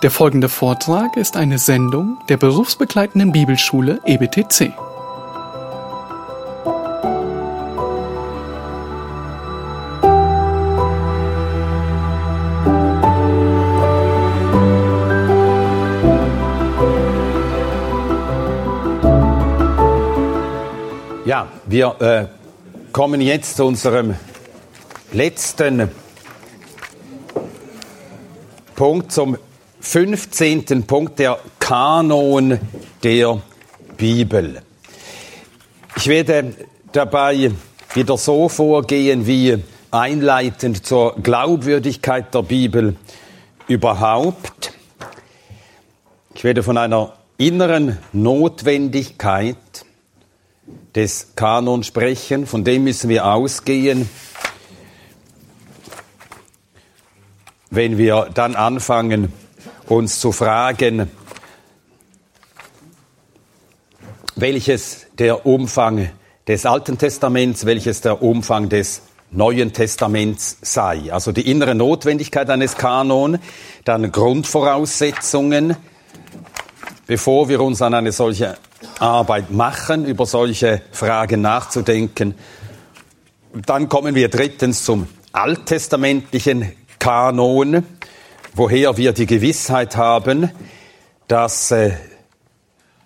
Der folgende Vortrag ist eine Sendung der berufsbegleitenden Bibelschule EBTC. Ja, wir äh, kommen jetzt zu unserem letzten Punkt, zum 15. Punkt, der Kanon der Bibel. Ich werde dabei wieder so vorgehen wie einleitend zur Glaubwürdigkeit der Bibel überhaupt. Ich werde von einer inneren Notwendigkeit des Kanon sprechen, von dem müssen wir ausgehen, wenn wir dann anfangen, uns zu fragen, welches der Umfang des Alten Testaments, welches der Umfang des Neuen Testaments sei. Also die innere Notwendigkeit eines Kanon, dann Grundvoraussetzungen, bevor wir uns an eine solche Arbeit machen, über solche Fragen nachzudenken. Dann kommen wir drittens zum alttestamentlichen Kanon, woher wir die Gewissheit haben, dass äh,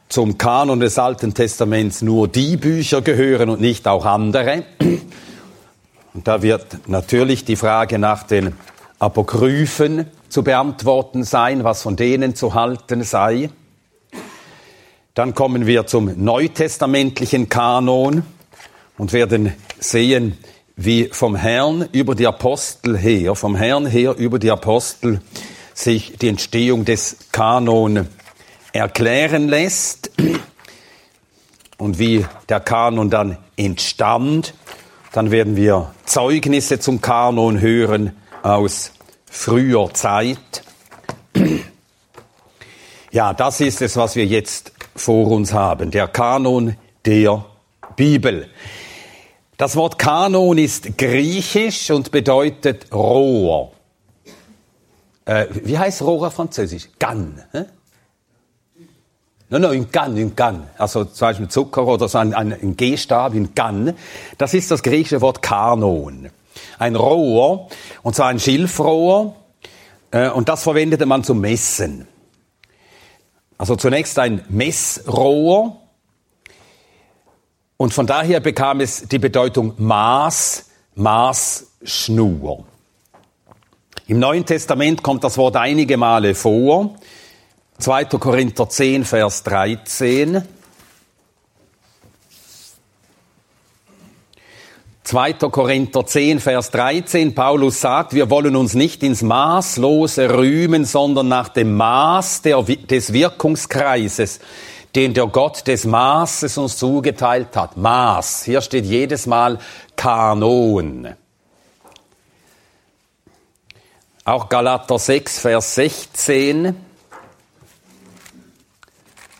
zum Kanon des Alten Testaments nur die Bücher gehören und nicht auch andere. Und da wird natürlich die Frage nach den Apokryphen zu beantworten sein, was von denen zu halten sei. Dann kommen wir zum neutestamentlichen Kanon und werden sehen, wie vom Herrn über die Apostel her, vom Herrn her über die Apostel sich die Entstehung des Kanon erklären lässt und wie der Kanon dann entstand. Dann werden wir Zeugnisse zum Kanon hören aus früher Zeit. Ja, das ist es, was wir jetzt vor uns haben. Der Kanon der Bibel. Das Wort Kanon ist griechisch und bedeutet Rohr. Äh, wie heißt Rohr auf Französisch? Gan. Hä? Nein, nein, in Gan, in Gan. Also zum Beispiel Zucker oder so ein, ein, ein G-Stab in Gan. Das ist das griechische Wort Kanon. Ein Rohr, und zwar ein Schilfrohr. Äh, und das verwendete man zum Messen. Also zunächst ein Messrohr, und von daher bekam es die Bedeutung Maß, Maßschnur. Im Neuen Testament kommt das Wort einige Male vor. 2. Korinther 10, Vers 13. 2. Korinther 10, Vers 13, Paulus sagt, wir wollen uns nicht ins Maßlose rühmen, sondern nach dem Maß der, des Wirkungskreises, den der Gott des Maßes uns zugeteilt hat. Maß. Hier steht jedes Mal Kanon. Auch Galater 6, Vers 16.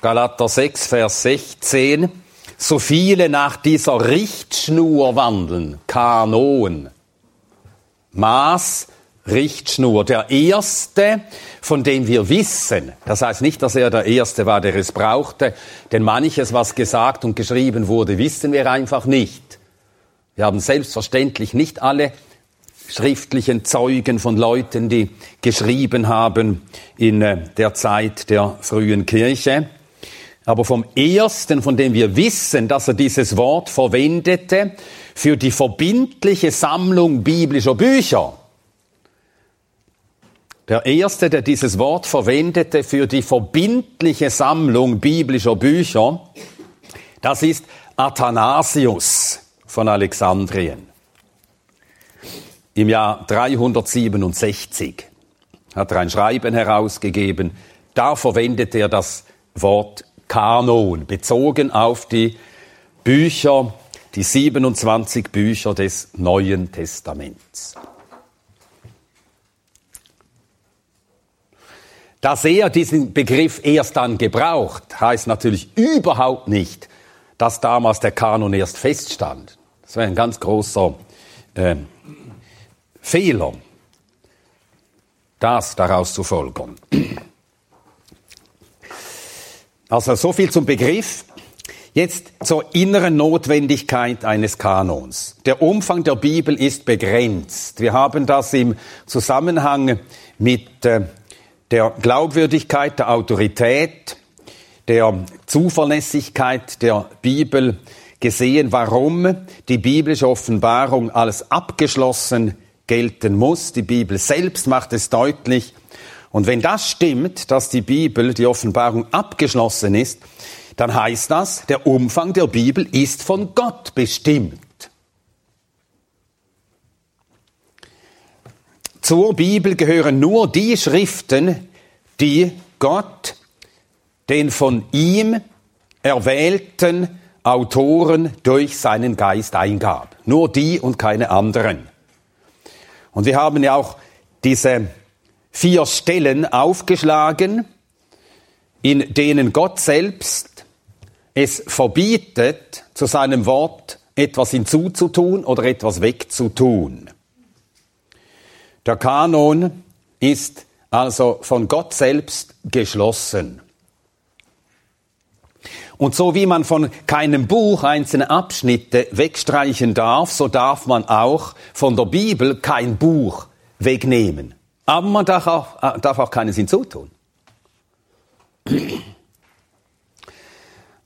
Galater 6, Vers 16. So viele nach dieser Richtschnur wandeln. Kanon. Maß Richtschnur. Der erste, von dem wir wissen, das heißt nicht, dass er der erste war, der es brauchte, denn manches, was gesagt und geschrieben wurde, wissen wir einfach nicht. Wir haben selbstverständlich nicht alle schriftlichen Zeugen von Leuten, die geschrieben haben in äh, der Zeit der frühen Kirche. Aber vom ersten, von dem wir wissen, dass er dieses Wort verwendete für die verbindliche Sammlung biblischer Bücher, der erste, der dieses Wort verwendete für die verbindliche Sammlung biblischer Bücher, das ist Athanasius von Alexandrien. Im Jahr 367 hat er ein Schreiben herausgegeben. Da verwendet er das Wort Kanon, bezogen auf die Bücher, die 27 Bücher des Neuen Testaments. Dass er diesen Begriff erst dann gebraucht, heißt natürlich überhaupt nicht, dass damals der Kanon erst feststand. Das wäre ein ganz großer äh, Fehler, das daraus zu folgern. Also so viel zum Begriff. Jetzt zur inneren Notwendigkeit eines Kanons. Der Umfang der Bibel ist begrenzt. Wir haben das im Zusammenhang mit äh, der Glaubwürdigkeit, der Autorität, der Zuverlässigkeit der Bibel gesehen, warum die biblische Offenbarung als abgeschlossen gelten muss. Die Bibel selbst macht es deutlich. Und wenn das stimmt, dass die Bibel, die Offenbarung abgeschlossen ist, dann heißt das, der Umfang der Bibel ist von Gott bestimmt. Zur Bibel gehören nur die Schriften, die Gott den von ihm erwählten Autoren durch seinen Geist eingab. Nur die und keine anderen. Und wir haben ja auch diese vier Stellen aufgeschlagen, in denen Gott selbst es verbietet, zu seinem Wort etwas hinzuzutun oder etwas wegzutun. Der Kanon ist also von Gott selbst geschlossen. Und so wie man von keinem Buch einzelne Abschnitte wegstreichen darf, so darf man auch von der Bibel kein Buch wegnehmen. Aber man darf auch, äh, darf auch keines hinzutun.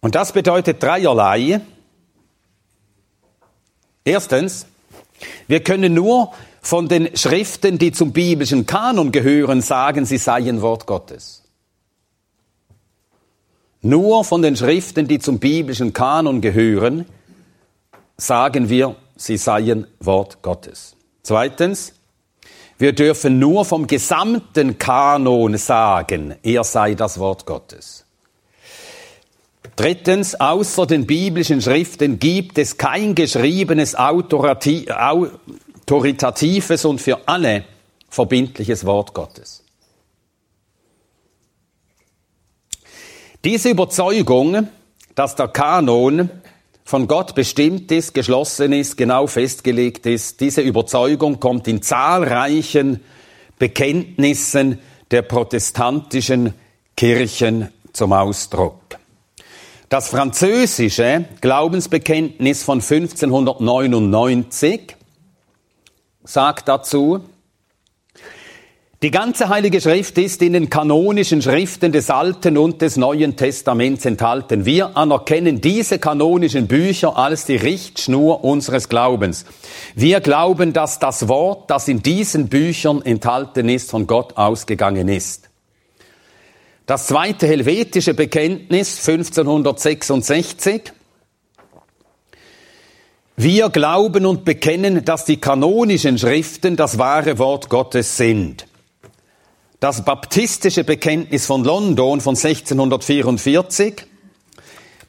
Und das bedeutet dreierlei. Erstens, wir können nur von den Schriften, die zum biblischen Kanon gehören, sagen, sie seien Wort Gottes. Nur von den Schriften, die zum biblischen Kanon gehören, sagen wir, sie seien Wort Gottes. Zweitens, wir dürfen nur vom gesamten Kanon sagen, er sei das Wort Gottes. Drittens, außer den biblischen Schriften gibt es kein geschriebenes autoritatives und für alle verbindliches Wort Gottes. Diese Überzeugung, dass der Kanon von Gott bestimmt ist, geschlossen ist, genau festgelegt ist. Diese Überzeugung kommt in zahlreichen Bekenntnissen der protestantischen Kirchen zum Ausdruck. Das französische Glaubensbekenntnis von 1599 sagt dazu, die ganze Heilige Schrift ist in den kanonischen Schriften des Alten und des Neuen Testaments enthalten. Wir anerkennen diese kanonischen Bücher als die Richtschnur unseres Glaubens. Wir glauben, dass das Wort, das in diesen Büchern enthalten ist, von Gott ausgegangen ist. Das zweite helvetische Bekenntnis 1566. Wir glauben und bekennen, dass die kanonischen Schriften das wahre Wort Gottes sind. Das baptistische Bekenntnis von London von 1644,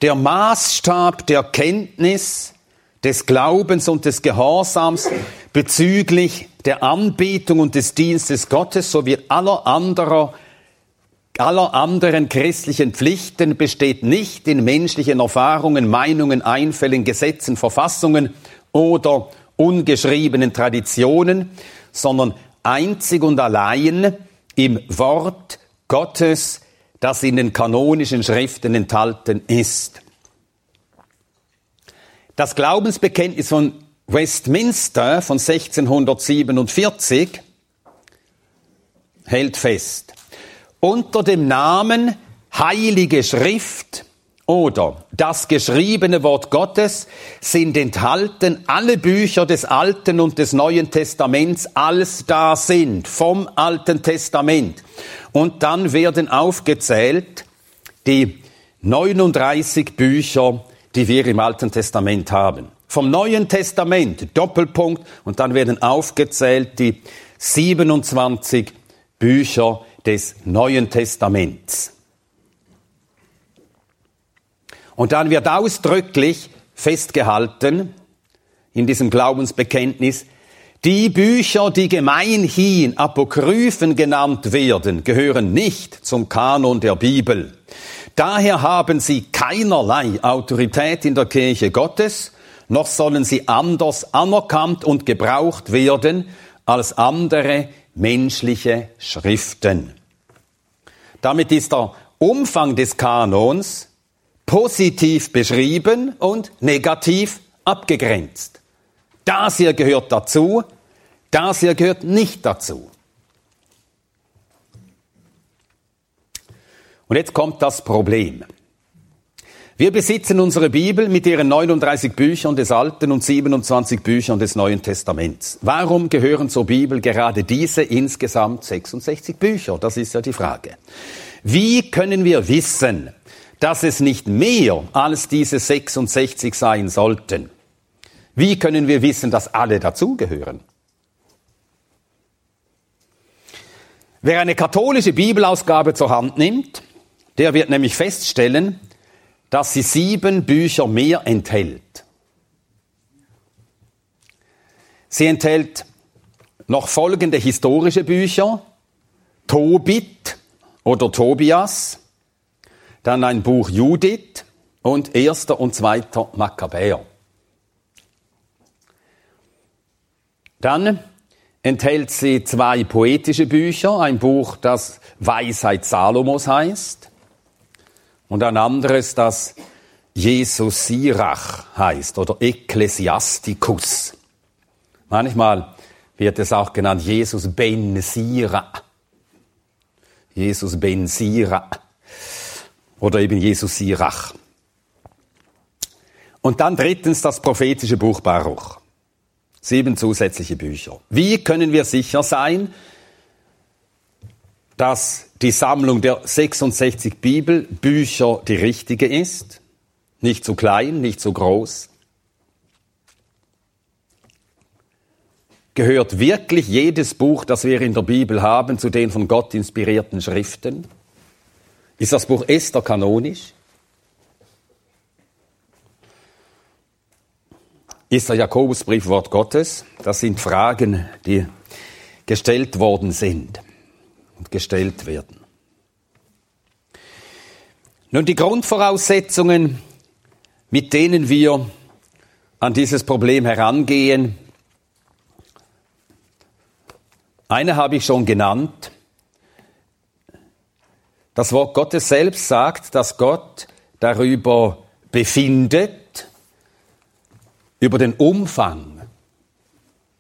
der Maßstab der Kenntnis, des Glaubens und des Gehorsams bezüglich der Anbetung und des Dienstes Gottes sowie aller anderer aller anderen christlichen Pflichten besteht nicht in menschlichen Erfahrungen, Meinungen, Einfällen, Gesetzen, Verfassungen oder ungeschriebenen Traditionen, sondern einzig und allein im Wort Gottes, das in den kanonischen Schriften enthalten ist. Das Glaubensbekenntnis von Westminster von 1647 hält fest, unter dem Namen Heilige Schrift oder das geschriebene Wort Gottes sind enthalten alle Bücher des Alten und des Neuen Testaments als da sind, vom Alten Testament. Und dann werden aufgezählt die 39 Bücher, die wir im Alten Testament haben. Vom Neuen Testament, Doppelpunkt, und dann werden aufgezählt die 27 Bücher des Neuen Testaments. Und dann wird ausdrücklich festgehalten in diesem Glaubensbekenntnis, die Bücher, die gemeinhin Apokryphen genannt werden, gehören nicht zum Kanon der Bibel. Daher haben sie keinerlei Autorität in der Kirche Gottes, noch sollen sie anders anerkannt und gebraucht werden als andere menschliche Schriften. Damit ist der Umfang des Kanons positiv beschrieben und negativ abgegrenzt. Das hier gehört dazu, das hier gehört nicht dazu. Und jetzt kommt das Problem. Wir besitzen unsere Bibel mit ihren 39 Büchern des Alten und 27 Büchern des Neuen Testaments. Warum gehören zur Bibel gerade diese insgesamt 66 Bücher? Das ist ja die Frage. Wie können wir wissen, dass es nicht mehr als diese 66 sein sollten? Wie können wir wissen, dass alle dazugehören? Wer eine katholische Bibelausgabe zur Hand nimmt, der wird nämlich feststellen, dass sie sieben Bücher mehr enthält. Sie enthält noch folgende historische Bücher, Tobit oder Tobias, dann ein Buch Judith und erster und zweiter Makkabäer. Dann enthält sie zwei poetische Bücher, ein Buch, das Weisheit Salomos heißt, und ein anderes, das Jesus Sirach heißt oder Ecclesiasticus. Manchmal wird es auch genannt Jesus Ben Sira. Jesus Ben Sira. Oder eben Jesus Sirach. Und dann drittens das prophetische Buch Baruch. Sieben zusätzliche Bücher. Wie können wir sicher sein, dass die Sammlung der 66 Bibelbücher die richtige ist. Nicht zu klein, nicht zu groß. Gehört wirklich jedes Buch, das wir in der Bibel haben, zu den von Gott inspirierten Schriften? Ist das Buch Esther kanonisch? Ist der Jakobusbrief Wort Gottes? Das sind Fragen, die gestellt worden sind und gestellt werden. Nun, die Grundvoraussetzungen, mit denen wir an dieses Problem herangehen, eine habe ich schon genannt. Das Wort Gottes selbst sagt, dass Gott darüber befindet, über den Umfang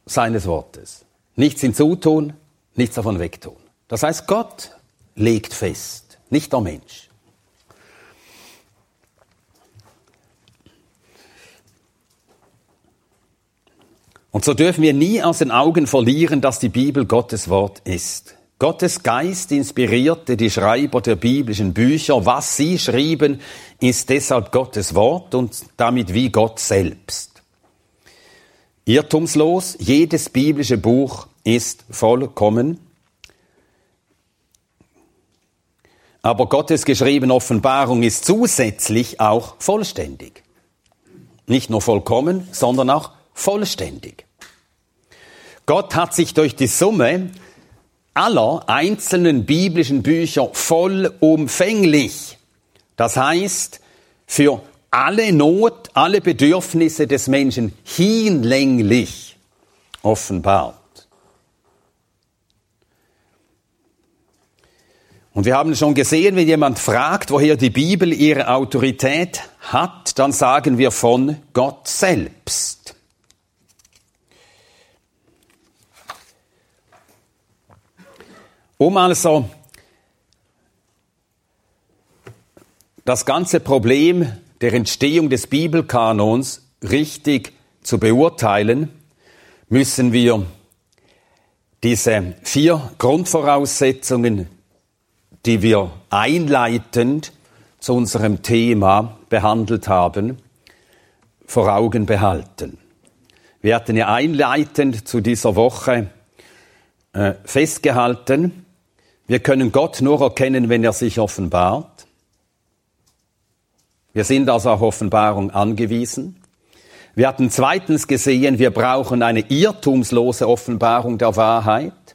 seines Wortes. Nichts hinzutun, nichts davon wegtun. Das heißt, Gott legt fest, nicht der Mensch. Und so dürfen wir nie aus den Augen verlieren, dass die Bibel Gottes Wort ist. Gottes Geist inspirierte die Schreiber der biblischen Bücher. Was sie schrieben, ist deshalb Gottes Wort und damit wie Gott selbst. Irrtumslos, jedes biblische Buch ist vollkommen. Aber Gottes geschriebene Offenbarung ist zusätzlich auch vollständig. Nicht nur vollkommen, sondern auch vollständig. Gott hat sich durch die Summe aller einzelnen biblischen Bücher vollumfänglich, das heißt für alle Not, alle Bedürfnisse des Menschen hinlänglich offenbart. Und wir haben schon gesehen, wenn jemand fragt, woher die Bibel ihre Autorität hat, dann sagen wir von Gott selbst. Um also das ganze Problem der Entstehung des Bibelkanons richtig zu beurteilen, müssen wir diese vier Grundvoraussetzungen die wir einleitend zu unserem Thema behandelt haben, vor Augen behalten. Wir hatten ja einleitend zu dieser Woche äh, festgehalten, wir können Gott nur erkennen, wenn er sich offenbart. Wir sind also auf Offenbarung angewiesen. Wir hatten zweitens gesehen, wir brauchen eine irrtumslose Offenbarung der Wahrheit.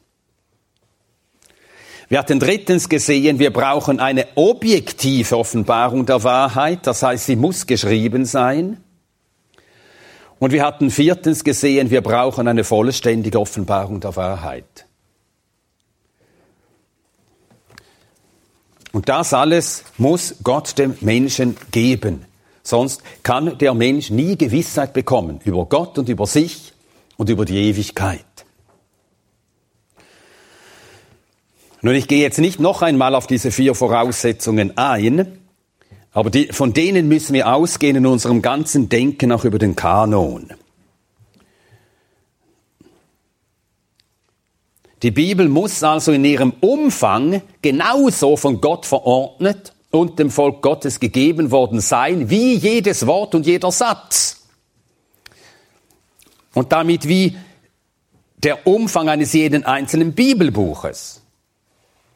Wir hatten drittens gesehen, wir brauchen eine objektive Offenbarung der Wahrheit, das heißt, sie muss geschrieben sein. Und wir hatten viertens gesehen, wir brauchen eine vollständige Offenbarung der Wahrheit. Und das alles muss Gott dem Menschen geben. Sonst kann der Mensch nie Gewissheit bekommen über Gott und über sich und über die Ewigkeit. Nun, ich gehe jetzt nicht noch einmal auf diese vier Voraussetzungen ein, aber die, von denen müssen wir ausgehen in unserem ganzen Denken auch über den Kanon. Die Bibel muss also in ihrem Umfang genauso von Gott verordnet und dem Volk Gottes gegeben worden sein, wie jedes Wort und jeder Satz. Und damit wie der Umfang eines jeden einzelnen Bibelbuches.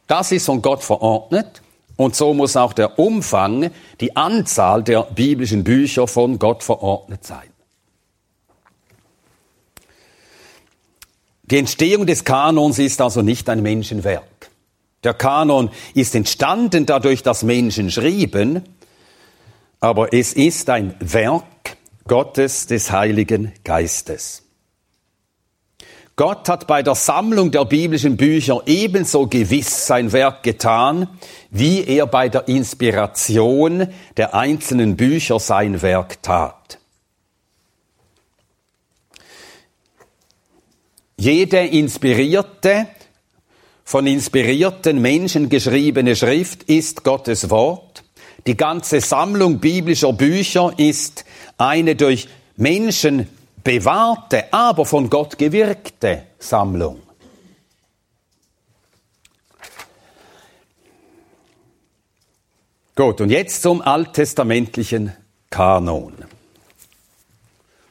Das ist von Gott verordnet und so muss auch der Umfang, die Anzahl der biblischen Bücher von Gott verordnet sein. Die Entstehung des Kanons ist also nicht ein Menschenwerk. Der Kanon ist entstanden dadurch, dass Menschen schrieben, aber es ist ein Werk Gottes des Heiligen Geistes. Gott hat bei der Sammlung der biblischen Bücher ebenso gewiss sein Werk getan, wie er bei der Inspiration der einzelnen Bücher sein Werk tat. Jede inspirierte, von inspirierten Menschen geschriebene Schrift ist Gottes Wort. Die ganze Sammlung biblischer Bücher ist eine durch Menschen bewahrte, aber von Gott gewirkte Sammlung. Gut, und jetzt zum alttestamentlichen Kanon.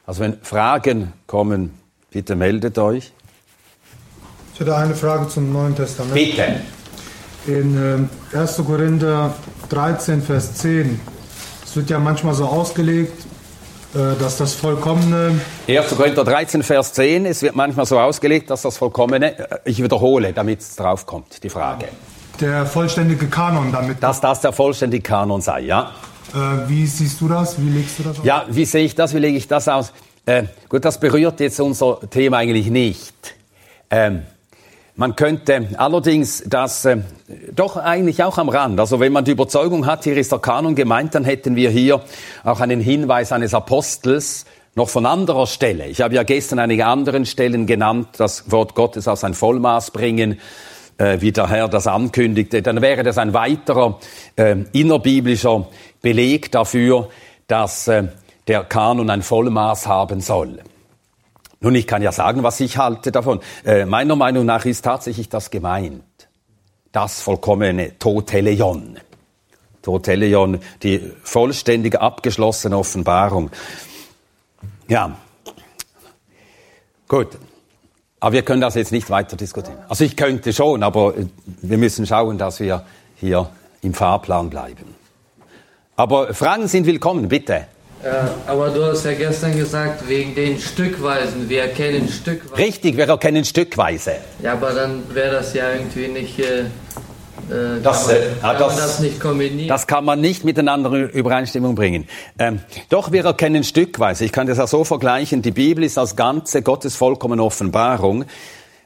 Also wenn Fragen kommen, bitte meldet euch. Ich hätte eine Frage zum Neuen Testament. Bitte. In äh, 1. Korinther 13, Vers 10. Es wird ja manchmal so ausgelegt, dass das Vollkommene. 1. Korinther 13, Vers 10. Es wird manchmal so ausgelegt, dass das Vollkommene, äh, ich wiederhole, damit es draufkommt, die Frage. Der vollständige Kanon damit. Dass das der vollständige Kanon sei, ja. Äh, wie siehst du das? Wie legst du das aus? Ja, wie sehe ich das? Wie lege ich das aus? Äh, gut, das berührt jetzt unser Thema eigentlich nicht. Ähm, man könnte allerdings das äh, doch eigentlich auch am Rand, also wenn man die Überzeugung hat, hier ist der Kanon gemeint, dann hätten wir hier auch einen Hinweis eines Apostels noch von anderer Stelle. Ich habe ja gestern einige anderen Stellen genannt, das Wort Gottes aus ein Vollmaß bringen, äh, wie der Herr das ankündigte. Dann wäre das ein weiterer äh, innerbiblischer Beleg dafür, dass äh, der Kanon ein Vollmaß haben soll. Nun, ich kann ja sagen, was ich halte davon. Äh, meiner Meinung nach ist tatsächlich das gemeint. Das vollkommene Toteleon. Toteleon, die vollständige, abgeschlossene Offenbarung. Ja. Gut. Aber wir können das jetzt nicht weiter diskutieren. Also ich könnte schon, aber äh, wir müssen schauen, dass wir hier im Fahrplan bleiben. Aber Fragen sind willkommen, bitte. Ja, aber du hast ja gestern gesagt, wegen den Stückweisen, wir erkennen Stückweise. Richtig, wir erkennen Stückweise. Ja, aber dann wäre das ja irgendwie nicht. Äh, äh das, kann, man, äh, kann das, das nicht kombinieren? Das kann man nicht miteinander in Übereinstimmung bringen. Ähm, doch wir erkennen Stückweise. Ich kann das auch so vergleichen. Die Bibel ist als ganze Gottes vollkommene Offenbarung.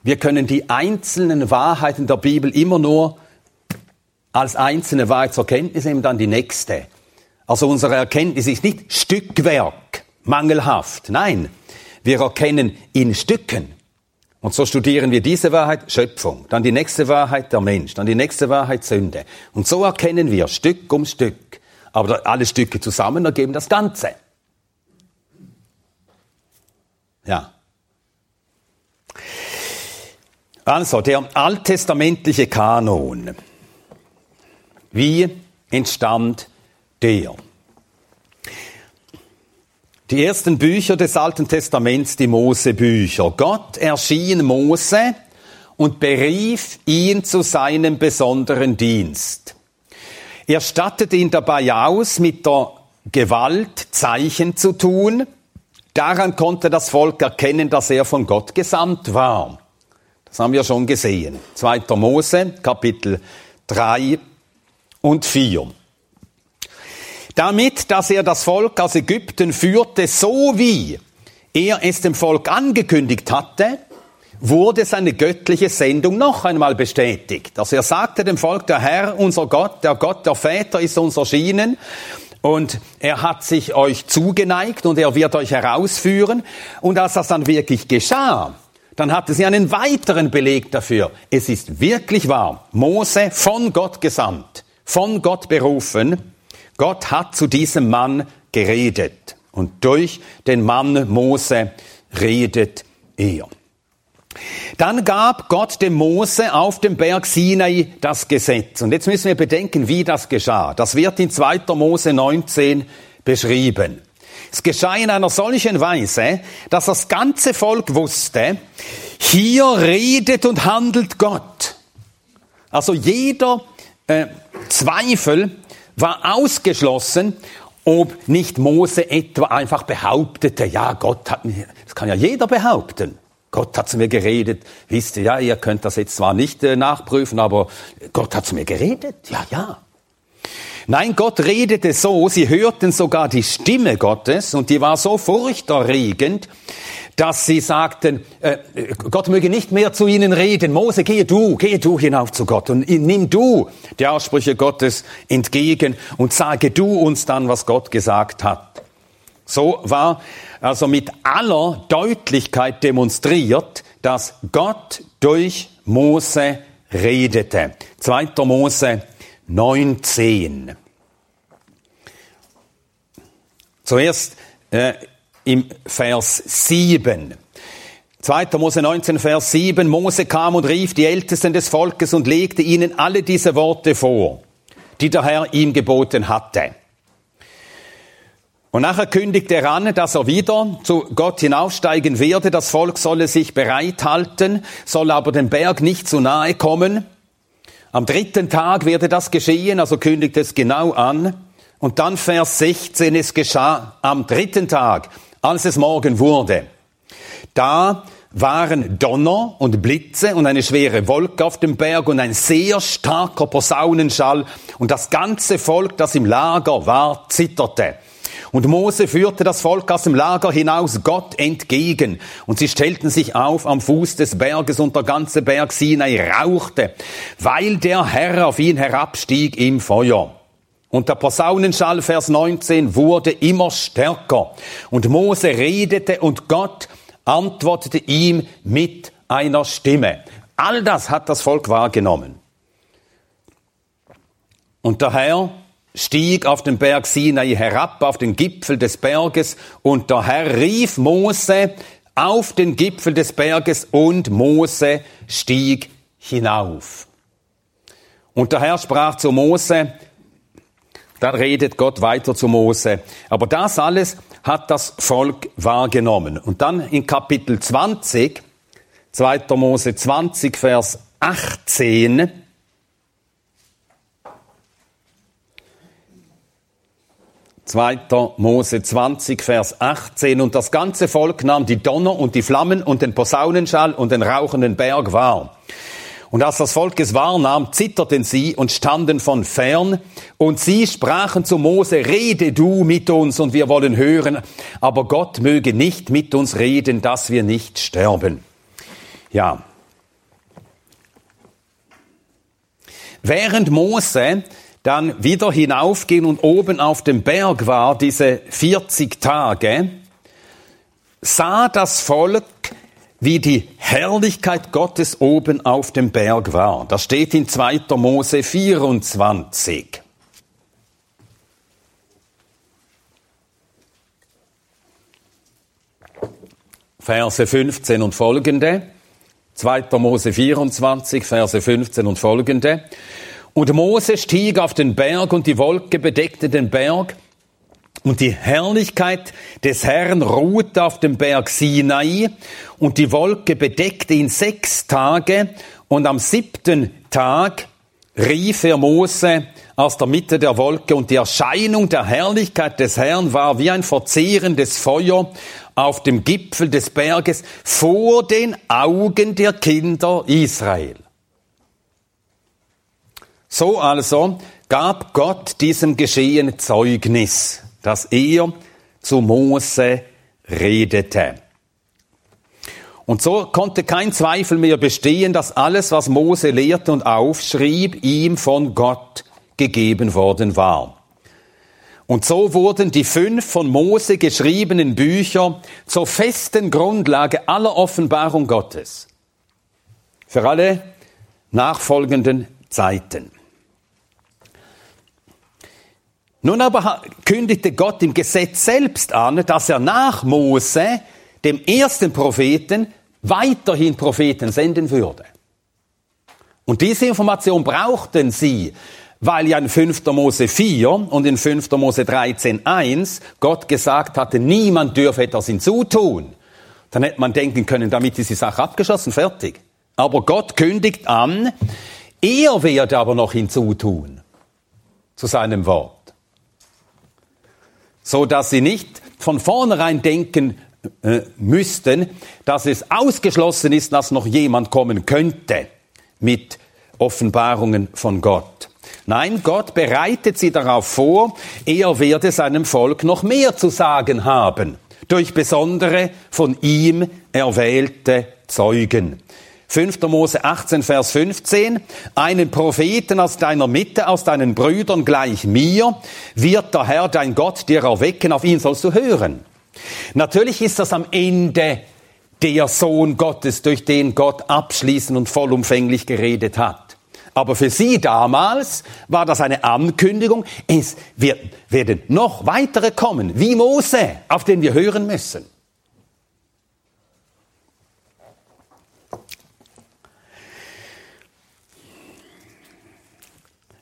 Wir können die einzelnen Wahrheiten der Bibel immer nur als einzelne Wahrheit zur Kenntnis nehmen, dann die nächste. Also unsere Erkenntnis ist nicht Stückwerk, mangelhaft. Nein, wir erkennen in Stücken. Und so studieren wir diese Wahrheit Schöpfung, dann die nächste Wahrheit der Mensch, dann die nächste Wahrheit Sünde. Und so erkennen wir Stück um Stück. Aber alle Stücke zusammen ergeben das Ganze. Ja. Also, der alttestamentliche Kanon. Wie entstand der. Die ersten Bücher des Alten Testaments, die Mosebücher. Gott erschien Mose und berief ihn zu seinem besonderen Dienst. Er stattete ihn dabei aus, mit der Gewalt Zeichen zu tun. Daran konnte das Volk erkennen, dass er von Gott gesandt war. Das haben wir schon gesehen. 2. Mose, Kapitel 3 und 4 damit, dass er das Volk aus Ägypten führte, so wie er es dem Volk angekündigt hatte wurde seine göttliche Sendung noch einmal bestätigt. Also er sagte dem Volk, der Herr, unser Gott, der Gott der Väter ist uns erschienen und er hat sich euch zugeneigt und er wird euch herausführen. Und als das dann wirklich geschah, dann hatte sie einen weiteren Beleg dafür. Es ist wirklich wahr. Mose von Gott gesandt, von Gott berufen. Gott hat zu diesem Mann geredet. Und durch den Mann Mose redet er. Dann gab Gott dem Mose auf dem Berg Sinai das Gesetz. Und jetzt müssen wir bedenken, wie das geschah. Das wird in 2. Mose 19 beschrieben. Es geschah in einer solchen Weise, dass das ganze Volk wusste, hier redet und handelt Gott. Also jeder äh, Zweifel war ausgeschlossen, ob nicht Mose etwa einfach behauptete, ja, Gott hat mir, das kann ja jeder behaupten. Gott hat zu mir geredet. Wisst ihr, ja, ihr könnt das jetzt zwar nicht äh, nachprüfen, aber Gott hat zu mir geredet. Ja, ja. Nein, Gott redete so, sie hörten sogar die Stimme Gottes und die war so furchterregend, dass sie sagten, äh, Gott möge nicht mehr zu ihnen reden. Mose, gehe du, gehe du hinauf zu Gott und nimm du die Aussprüche Gottes entgegen und sage du uns dann, was Gott gesagt hat. So war also mit aller Deutlichkeit demonstriert, dass Gott durch Mose redete. 2. Mose 19. Zuerst äh, im Vers 7. 2. Mose 19, Vers 7. Mose kam und rief die Ältesten des Volkes und legte ihnen alle diese Worte vor, die der Herr ihm geboten hatte. Und nachher kündigt er an, dass er wieder zu Gott hinaufsteigen werde. Das Volk solle sich bereithalten, soll aber dem Berg nicht zu nahe kommen. Am dritten Tag werde das geschehen, also kündigt es genau an. Und dann Vers 16, es geschah am dritten Tag, als es Morgen wurde. Da waren Donner und Blitze und eine schwere Wolke auf dem Berg und ein sehr starker Posaunenschall und das ganze Volk, das im Lager war, zitterte. Und Mose führte das Volk aus dem Lager hinaus Gott entgegen. Und sie stellten sich auf am Fuß des Berges und der ganze Berg Sinai rauchte, weil der Herr auf ihn herabstieg im Feuer. Und der Posaunenschall, Vers 19, wurde immer stärker. Und Mose redete und Gott antwortete ihm mit einer Stimme. All das hat das Volk wahrgenommen. Und der Herr stieg auf den Berg Sinai herab, auf den Gipfel des Berges, und der Herr rief Mose auf den Gipfel des Berges, und Mose stieg hinauf. Und der Herr sprach zu Mose, da redet Gott weiter zu Mose. Aber das alles hat das Volk wahrgenommen. Und dann in Kapitel 20, 2. Mose 20, Vers 18, 2. Mose 20, Vers 18. Und das ganze Volk nahm die Donner und die Flammen und den Posaunenschall und den rauchenden Berg wahr. Und als das Volk es wahrnahm, zitterten sie und standen von fern. Und sie sprachen zu Mose, rede du mit uns und wir wollen hören. Aber Gott möge nicht mit uns reden, dass wir nicht sterben. Ja. Während Mose dann wieder hinaufgehen und oben auf dem Berg war, diese 40 Tage, sah das Volk, wie die Herrlichkeit Gottes oben auf dem Berg war. Das steht in 2. Mose 24. Verse 15 und folgende. 2. Mose 24, Verse 15 und folgende. Und Mose stieg auf den Berg und die Wolke bedeckte den Berg. Und die Herrlichkeit des Herrn ruhte auf dem Berg Sinai. Und die Wolke bedeckte ihn sechs Tage. Und am siebten Tag rief er Mose aus der Mitte der Wolke. Und die Erscheinung der Herrlichkeit des Herrn war wie ein verzehrendes Feuer auf dem Gipfel des Berges vor den Augen der Kinder Israel. So also gab Gott diesem Geschehen Zeugnis, dass er zu Mose redete. Und so konnte kein Zweifel mehr bestehen, dass alles, was Mose lehrte und aufschrieb, ihm von Gott gegeben worden war. Und so wurden die fünf von Mose geschriebenen Bücher zur festen Grundlage aller Offenbarung Gottes für alle nachfolgenden Zeiten. Nun aber kündigte Gott im Gesetz selbst an, dass er nach Mose, dem ersten Propheten, weiterhin Propheten senden würde. Und diese Information brauchten sie, weil ja in 5. Mose 4 und in 5. Mose 13 1 Gott gesagt hatte, niemand dürfe etwas hinzutun. Dann hätte man denken können, damit ist die Sache abgeschlossen, fertig. Aber Gott kündigt an, er werde aber noch hinzutun zu seinem Wort. So dass sie nicht von vornherein denken äh, müssten, dass es ausgeschlossen ist, dass noch jemand kommen könnte mit Offenbarungen von Gott. Nein, Gott bereitet sie darauf vor, er werde seinem Volk noch mehr zu sagen haben, durch besondere von ihm erwählte Zeugen. 5. Mose 18, Vers 15. Einen Propheten aus deiner Mitte, aus deinen Brüdern gleich mir, wird der Herr dein Gott dir erwecken, auf ihn sollst du hören. Natürlich ist das am Ende der Sohn Gottes, durch den Gott abschließend und vollumfänglich geredet hat. Aber für sie damals war das eine Ankündigung, es wird, werden noch weitere kommen, wie Mose, auf den wir hören müssen.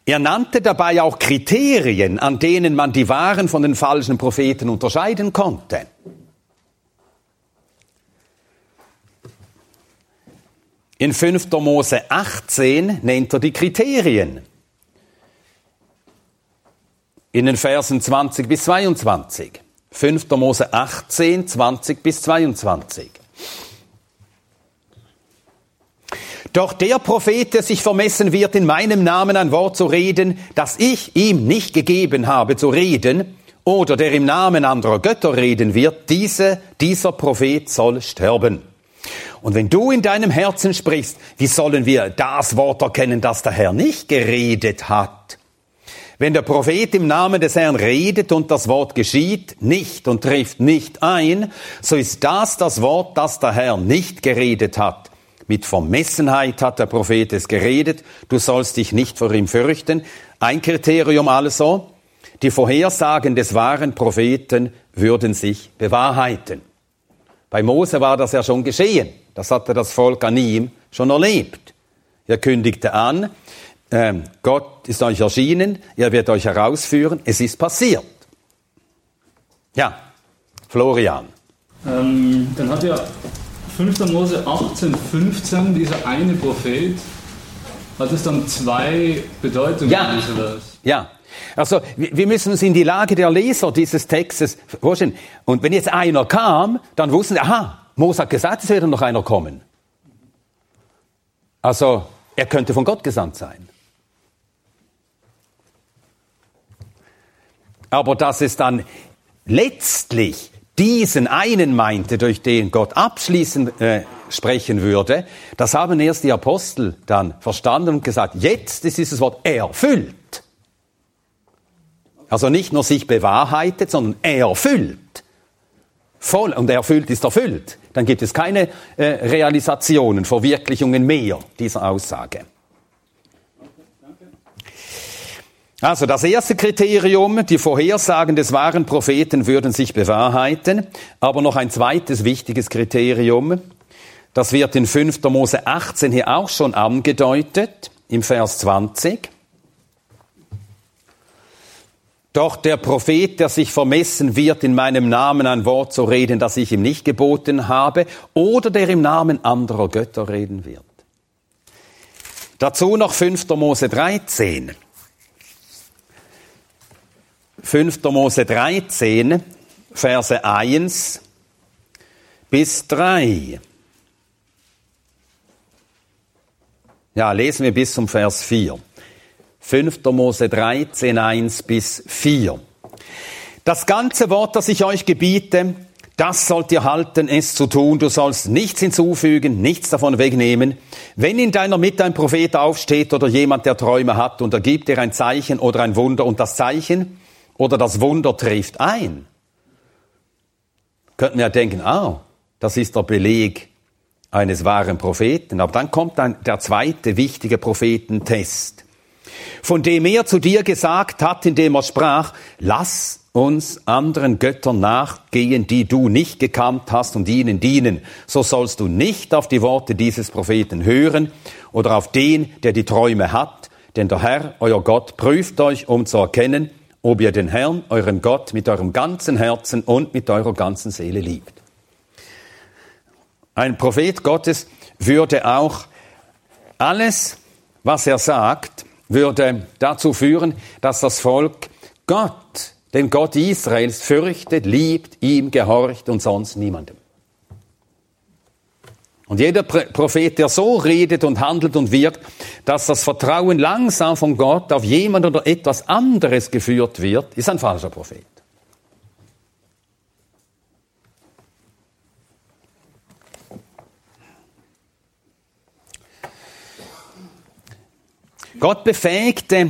Er nannte dabei auch Kriterien, an denen man die wahren von den falschen Propheten unterscheiden konnte. In 5. Mose 18 nennt er die Kriterien. In den Versen 20 bis 22. 5. Mose 18, 20 bis 22. Doch der Prophet, der sich vermessen wird, in meinem Namen ein Wort zu reden, das ich ihm nicht gegeben habe zu reden, oder der im Namen anderer Götter reden wird, diese, dieser Prophet soll sterben. Und wenn du in deinem Herzen sprichst, wie sollen wir das Wort erkennen, das der Herr nicht geredet hat? Wenn der Prophet im Namen des Herrn redet und das Wort geschieht nicht und trifft nicht ein, so ist das das Wort, das der Herr nicht geredet hat. Mit Vermessenheit hat der Prophet es geredet, du sollst dich nicht vor ihm fürchten. Ein Kriterium also, die Vorhersagen des wahren Propheten würden sich bewahrheiten. Bei Mose war das ja schon geschehen. Das hatte das Volk an ihm schon erlebt. Er kündigte an, äh, Gott ist euch erschienen, er wird euch herausführen. Es ist passiert. Ja, Florian. Ähm, dann hat ja 5. Mose 18, 15, dieser eine Prophet, hat es dann zwei Bedeutungen? Ja, ja. Also wir müssen uns in die Lage der Leser dieses Textes vorstellen. Und wenn jetzt einer kam, dann wussten sie, aha, Mose hat gesagt, es werde noch einer kommen. Also er könnte von Gott gesandt sein. Aber dass es dann letztlich diesen einen meinte, durch den Gott abschließend äh, sprechen würde, das haben erst die Apostel dann verstanden und gesagt, jetzt ist dieses Wort erfüllt. Also nicht nur sich bewahrheitet, sondern erfüllt. Voll und erfüllt ist erfüllt. Dann gibt es keine äh, Realisationen, Verwirklichungen mehr dieser Aussage. Also das erste Kriterium, die Vorhersagen des wahren Propheten würden sich bewahrheiten, aber noch ein zweites wichtiges Kriterium, das wird in 5. Mose 18 hier auch schon angedeutet, im Vers 20. Doch der Prophet, der sich vermessen wird, in meinem Namen ein Wort zu reden, das ich ihm nicht geboten habe, oder der im Namen anderer Götter reden wird. Dazu noch 5. Mose 13. 5. Mose 13, Verse 1 bis 3. Ja, lesen wir bis zum Vers 4. 5. Mose 13, 1 bis 4. Das ganze Wort, das ich euch gebiete, Das sollt ihr halten, es zu tun. Du sollst nichts hinzufügen, nichts davon wegnehmen. Wenn in deiner Mitte ein Prophet aufsteht oder jemand, der Träume hat, und er gibt dir ein Zeichen oder ein Wunder, und das Zeichen oder das Wunder trifft ein, könnten wir ja denken, ah, das ist der Beleg eines wahren Propheten. Aber dann kommt dann der zweite wichtige Prophetentest, von dem er zu dir gesagt hat, indem er sprach, lass uns anderen Göttern nachgehen, die du nicht gekannt hast und ihnen dienen. So sollst du nicht auf die Worte dieses Propheten hören oder auf den, der die Träume hat, denn der Herr, euer Gott, prüft euch, um zu erkennen, ob ihr den Herrn, euren Gott, mit eurem ganzen Herzen und mit eurer ganzen Seele liebt. Ein Prophet Gottes würde auch alles, was er sagt, würde dazu führen, dass das Volk Gott den Gott Israels fürchtet, liebt, ihm gehorcht und sonst niemandem. Und jeder Prophet, der so redet und handelt und wirkt, dass das Vertrauen langsam von Gott auf jemand oder etwas anderes geführt wird, ist ein falscher Prophet. Gott befähigte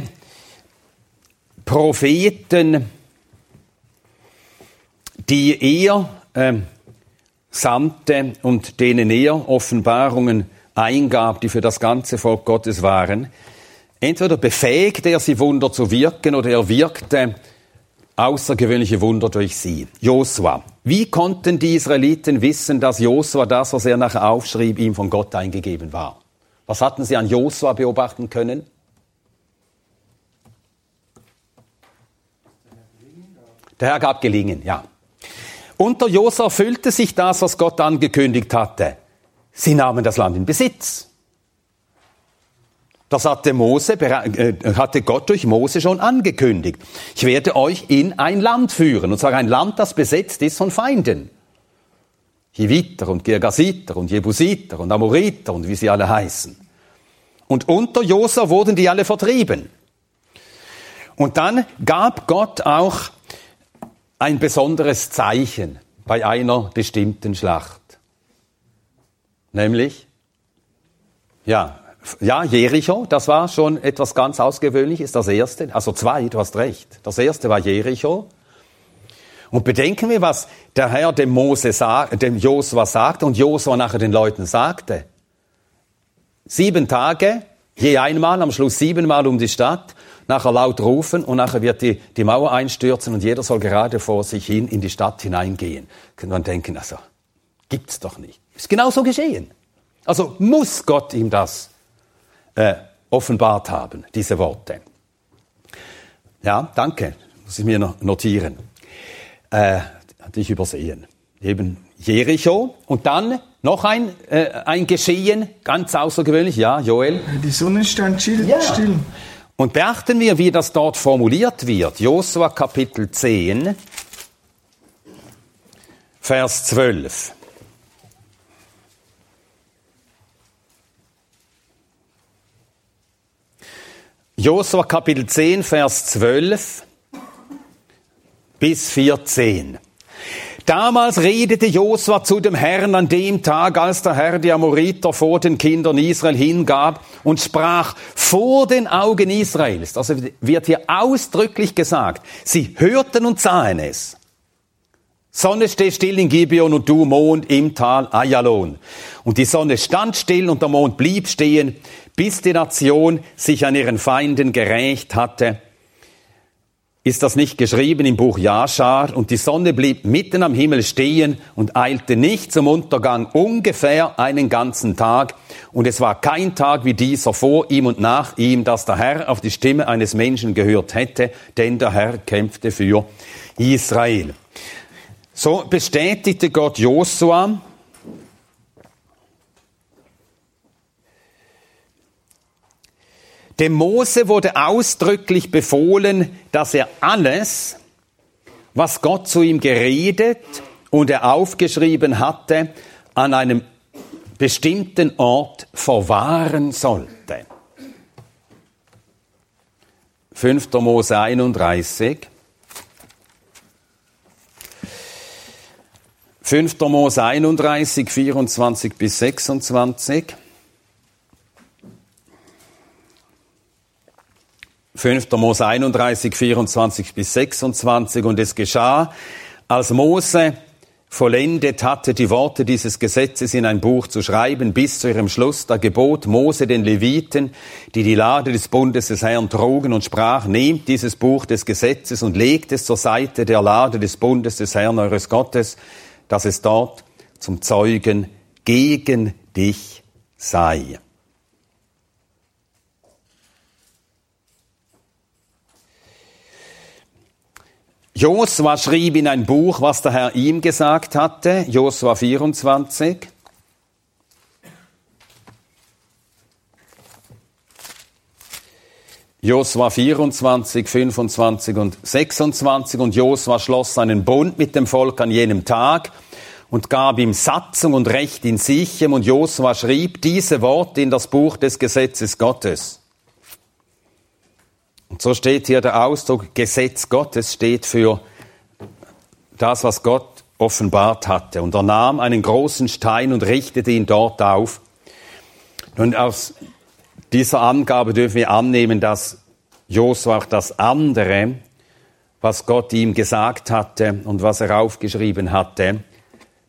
Propheten, die er äh, sandte und denen er Offenbarungen eingab, die für das ganze Volk Gottes waren. Entweder befähigte er sie Wunder zu wirken oder er wirkte außergewöhnliche Wunder durch sie. Josua. Wie konnten die Israeliten wissen, dass Josua das, was er nachher aufschrieb, ihm von Gott eingegeben war? Was hatten sie an Josua beobachten können? Der Herr gab Gelingen, ja. Unter Josua erfüllte sich das, was Gott angekündigt hatte. Sie nahmen das Land in Besitz. Das hatte, Mose, äh, hatte Gott durch Mose schon angekündigt. Ich werde euch in ein Land führen, und zwar ein Land, das besetzt ist von Feinden. Hiviter und Girgasiter und Jebusiter und Amoriter und wie sie alle heißen. Und unter Josua wurden die alle vertrieben. Und dann gab Gott auch ein besonderes Zeichen bei einer bestimmten Schlacht. Nämlich, ja, ja, Jericho, das war schon etwas ganz Ausgewöhnliches, das erste, also zwei, du hast recht. Das erste war Jericho. Und bedenken wir, was der Herr dem Mose dem Josua sagte und Josua nachher den Leuten sagte. Sieben Tage, je einmal, am Schluss siebenmal um die Stadt nachher laut rufen und nachher wird die, die Mauer einstürzen und jeder soll gerade vor sich hin in die Stadt hineingehen. Kann man denken, also, gibt's doch nicht. Ist genauso geschehen. Also muss Gott ihm das äh, offenbart haben, diese Worte. Ja, danke. Muss ich mir noch notieren. Äh, hatte ich übersehen. Eben Jericho und dann noch ein, äh, ein Geschehen, ganz außergewöhnlich. Ja, Joel? Die Sonne stand still. Ja. still. Und beachten wir, wie das dort formuliert wird. Josua Kapitel 10, Vers 12. Josua Kapitel 10, Vers 12 bis 14. Damals redete Josua zu dem Herrn an dem Tag, als der Herr die Amoriter vor den Kindern Israel hingab und sprach vor den Augen Israels. Also wird hier ausdrücklich gesagt, sie hörten und sahen es. Sonne steht still in Gibeon und du Mond im Tal Ayalon. Und die Sonne stand still und der Mond blieb stehen, bis die Nation sich an ihren Feinden gerächt hatte ist das nicht geschrieben im Buch Jaschar und die Sonne blieb mitten am Himmel stehen und eilte nicht zum Untergang ungefähr einen ganzen Tag und es war kein Tag wie dieser vor ihm und nach ihm, dass der Herr auf die Stimme eines Menschen gehört hätte, denn der Herr kämpfte für Israel. So bestätigte Gott Josua, Dem Mose wurde ausdrücklich befohlen, dass er alles, was Gott zu ihm geredet und er aufgeschrieben hatte, an einem bestimmten Ort verwahren sollte. 5. Mose 31. 5. Mose 31, 24 bis 26. 5. Mose 31, 24 bis 26. Und es geschah, als Mose vollendet hatte, die Worte dieses Gesetzes in ein Buch zu schreiben, bis zu ihrem Schluss, da gebot Mose den Leviten, die die Lade des Bundes des Herrn trugen und sprach, nehmt dieses Buch des Gesetzes und legt es zur Seite der Lade des Bundes des Herrn eures Gottes, dass es dort zum Zeugen gegen dich sei. Josua schrieb in ein Buch, was der Herr ihm gesagt hatte, Josua 24. Josua 24, 25 und 26 und Josua schloss seinen Bund mit dem Volk an jenem Tag und gab ihm Satzung und Recht in Sichem und Josua schrieb diese Worte in das Buch des Gesetzes Gottes. Und so steht hier der Ausdruck Gesetz Gottes steht für das, was Gott offenbart hatte. Und er nahm einen großen Stein und richtete ihn dort auf. Und aus dieser Angabe dürfen wir annehmen, dass Josua auch das andere, was Gott ihm gesagt hatte und was er aufgeschrieben hatte,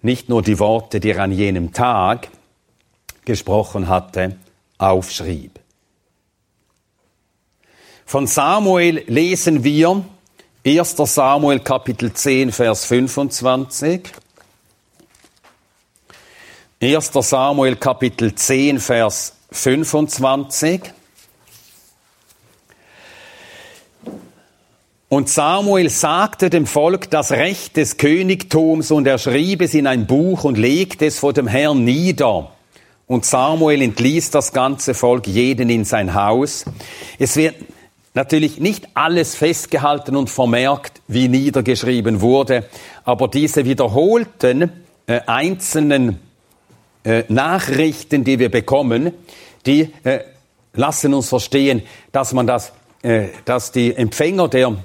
nicht nur die Worte, die er an jenem Tag gesprochen hatte, aufschrieb. Von Samuel lesen wir 1. Samuel Kapitel 10, Vers 25. 1. Samuel Kapitel 10, Vers 25. Und Samuel sagte dem Volk das Recht des Königtums und er schrieb es in ein Buch und legte es vor dem Herrn nieder. Und Samuel entließ das ganze Volk jeden in sein Haus. Es wird Natürlich nicht alles festgehalten und vermerkt, wie niedergeschrieben wurde, aber diese wiederholten äh, einzelnen äh, Nachrichten, die wir bekommen, die äh, lassen uns verstehen, dass man das, äh, dass die Empfänger der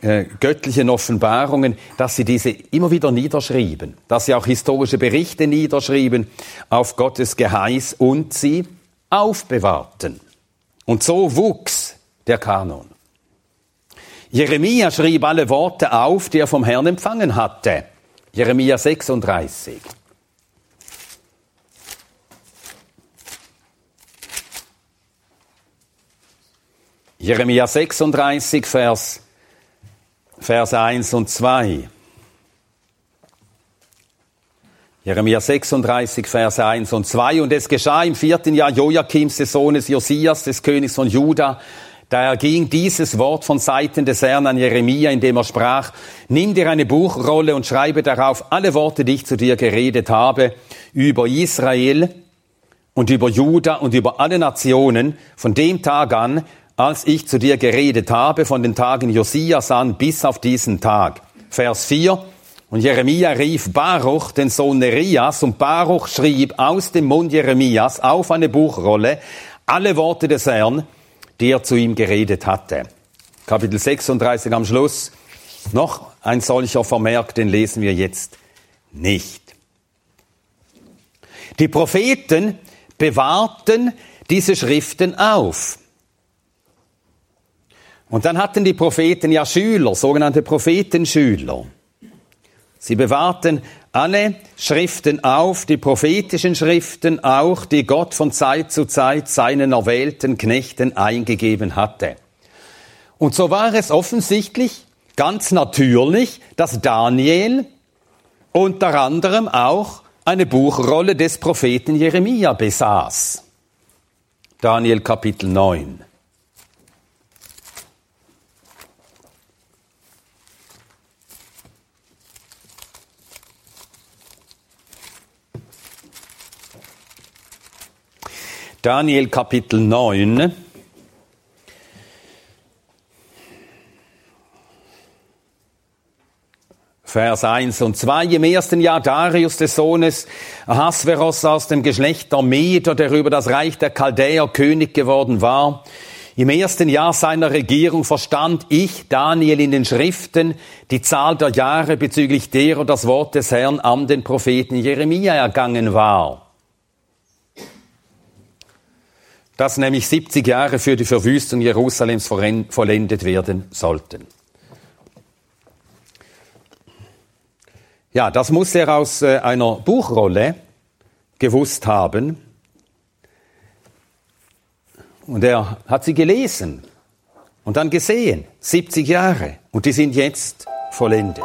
äh, göttlichen Offenbarungen, dass sie diese immer wieder niederschrieben, dass sie auch historische Berichte niederschrieben auf Gottes Geheiß und sie aufbewahrten. Und so wuchs der Kanon. Jeremia schrieb alle Worte auf, die er vom Herrn empfangen hatte. Jeremia 36. Jeremia 36, Vers, Vers 1 und 2. Jeremia 36, Vers 1 und 2. Und es geschah im vierten Jahr Joachims des Sohnes Josias, des Königs von Juda, da erging dieses Wort von Seiten des Herrn an Jeremia, indem er sprach, nimm dir eine Buchrolle und schreibe darauf alle Worte, die ich zu dir geredet habe, über Israel und über Juda und über alle Nationen, von dem Tag an, als ich zu dir geredet habe, von den Tagen Josias an bis auf diesen Tag. Vers 4. Und Jeremia rief Baruch, den Sohn Nerias, und Baruch schrieb aus dem Mund Jeremias auf eine Buchrolle alle Worte des Herrn, der zu ihm geredet hatte. Kapitel 36 am Schluss. Noch ein solcher Vermerk, den lesen wir jetzt nicht. Die Propheten bewahrten diese Schriften auf. Und dann hatten die Propheten ja Schüler, sogenannte Prophetenschüler. Sie bewahrten alle Schriften auf, die prophetischen Schriften auch, die Gott von Zeit zu Zeit seinen erwählten Knechten eingegeben hatte. Und so war es offensichtlich ganz natürlich, dass Daniel unter anderem auch eine Buchrolle des Propheten Jeremia besaß. Daniel Kapitel 9. Daniel Kapitel 9. Vers 1 und 2. Im ersten Jahr Darius des Sohnes Ahasveros aus dem Geschlecht der Meder, der über das Reich der Chaldäer König geworden war, Im ersten Jahr seiner Regierung verstand ich, Daniel, in den Schriften die Zahl der Jahre bezüglich derer das Wort des Herrn an den Propheten Jeremia ergangen war. Dass nämlich 70 Jahre für die Verwüstung Jerusalems vollendet werden sollten. Ja, das muss er aus äh, einer Buchrolle gewusst haben. Und er hat sie gelesen und dann gesehen, 70 Jahre, und die sind jetzt vollendet.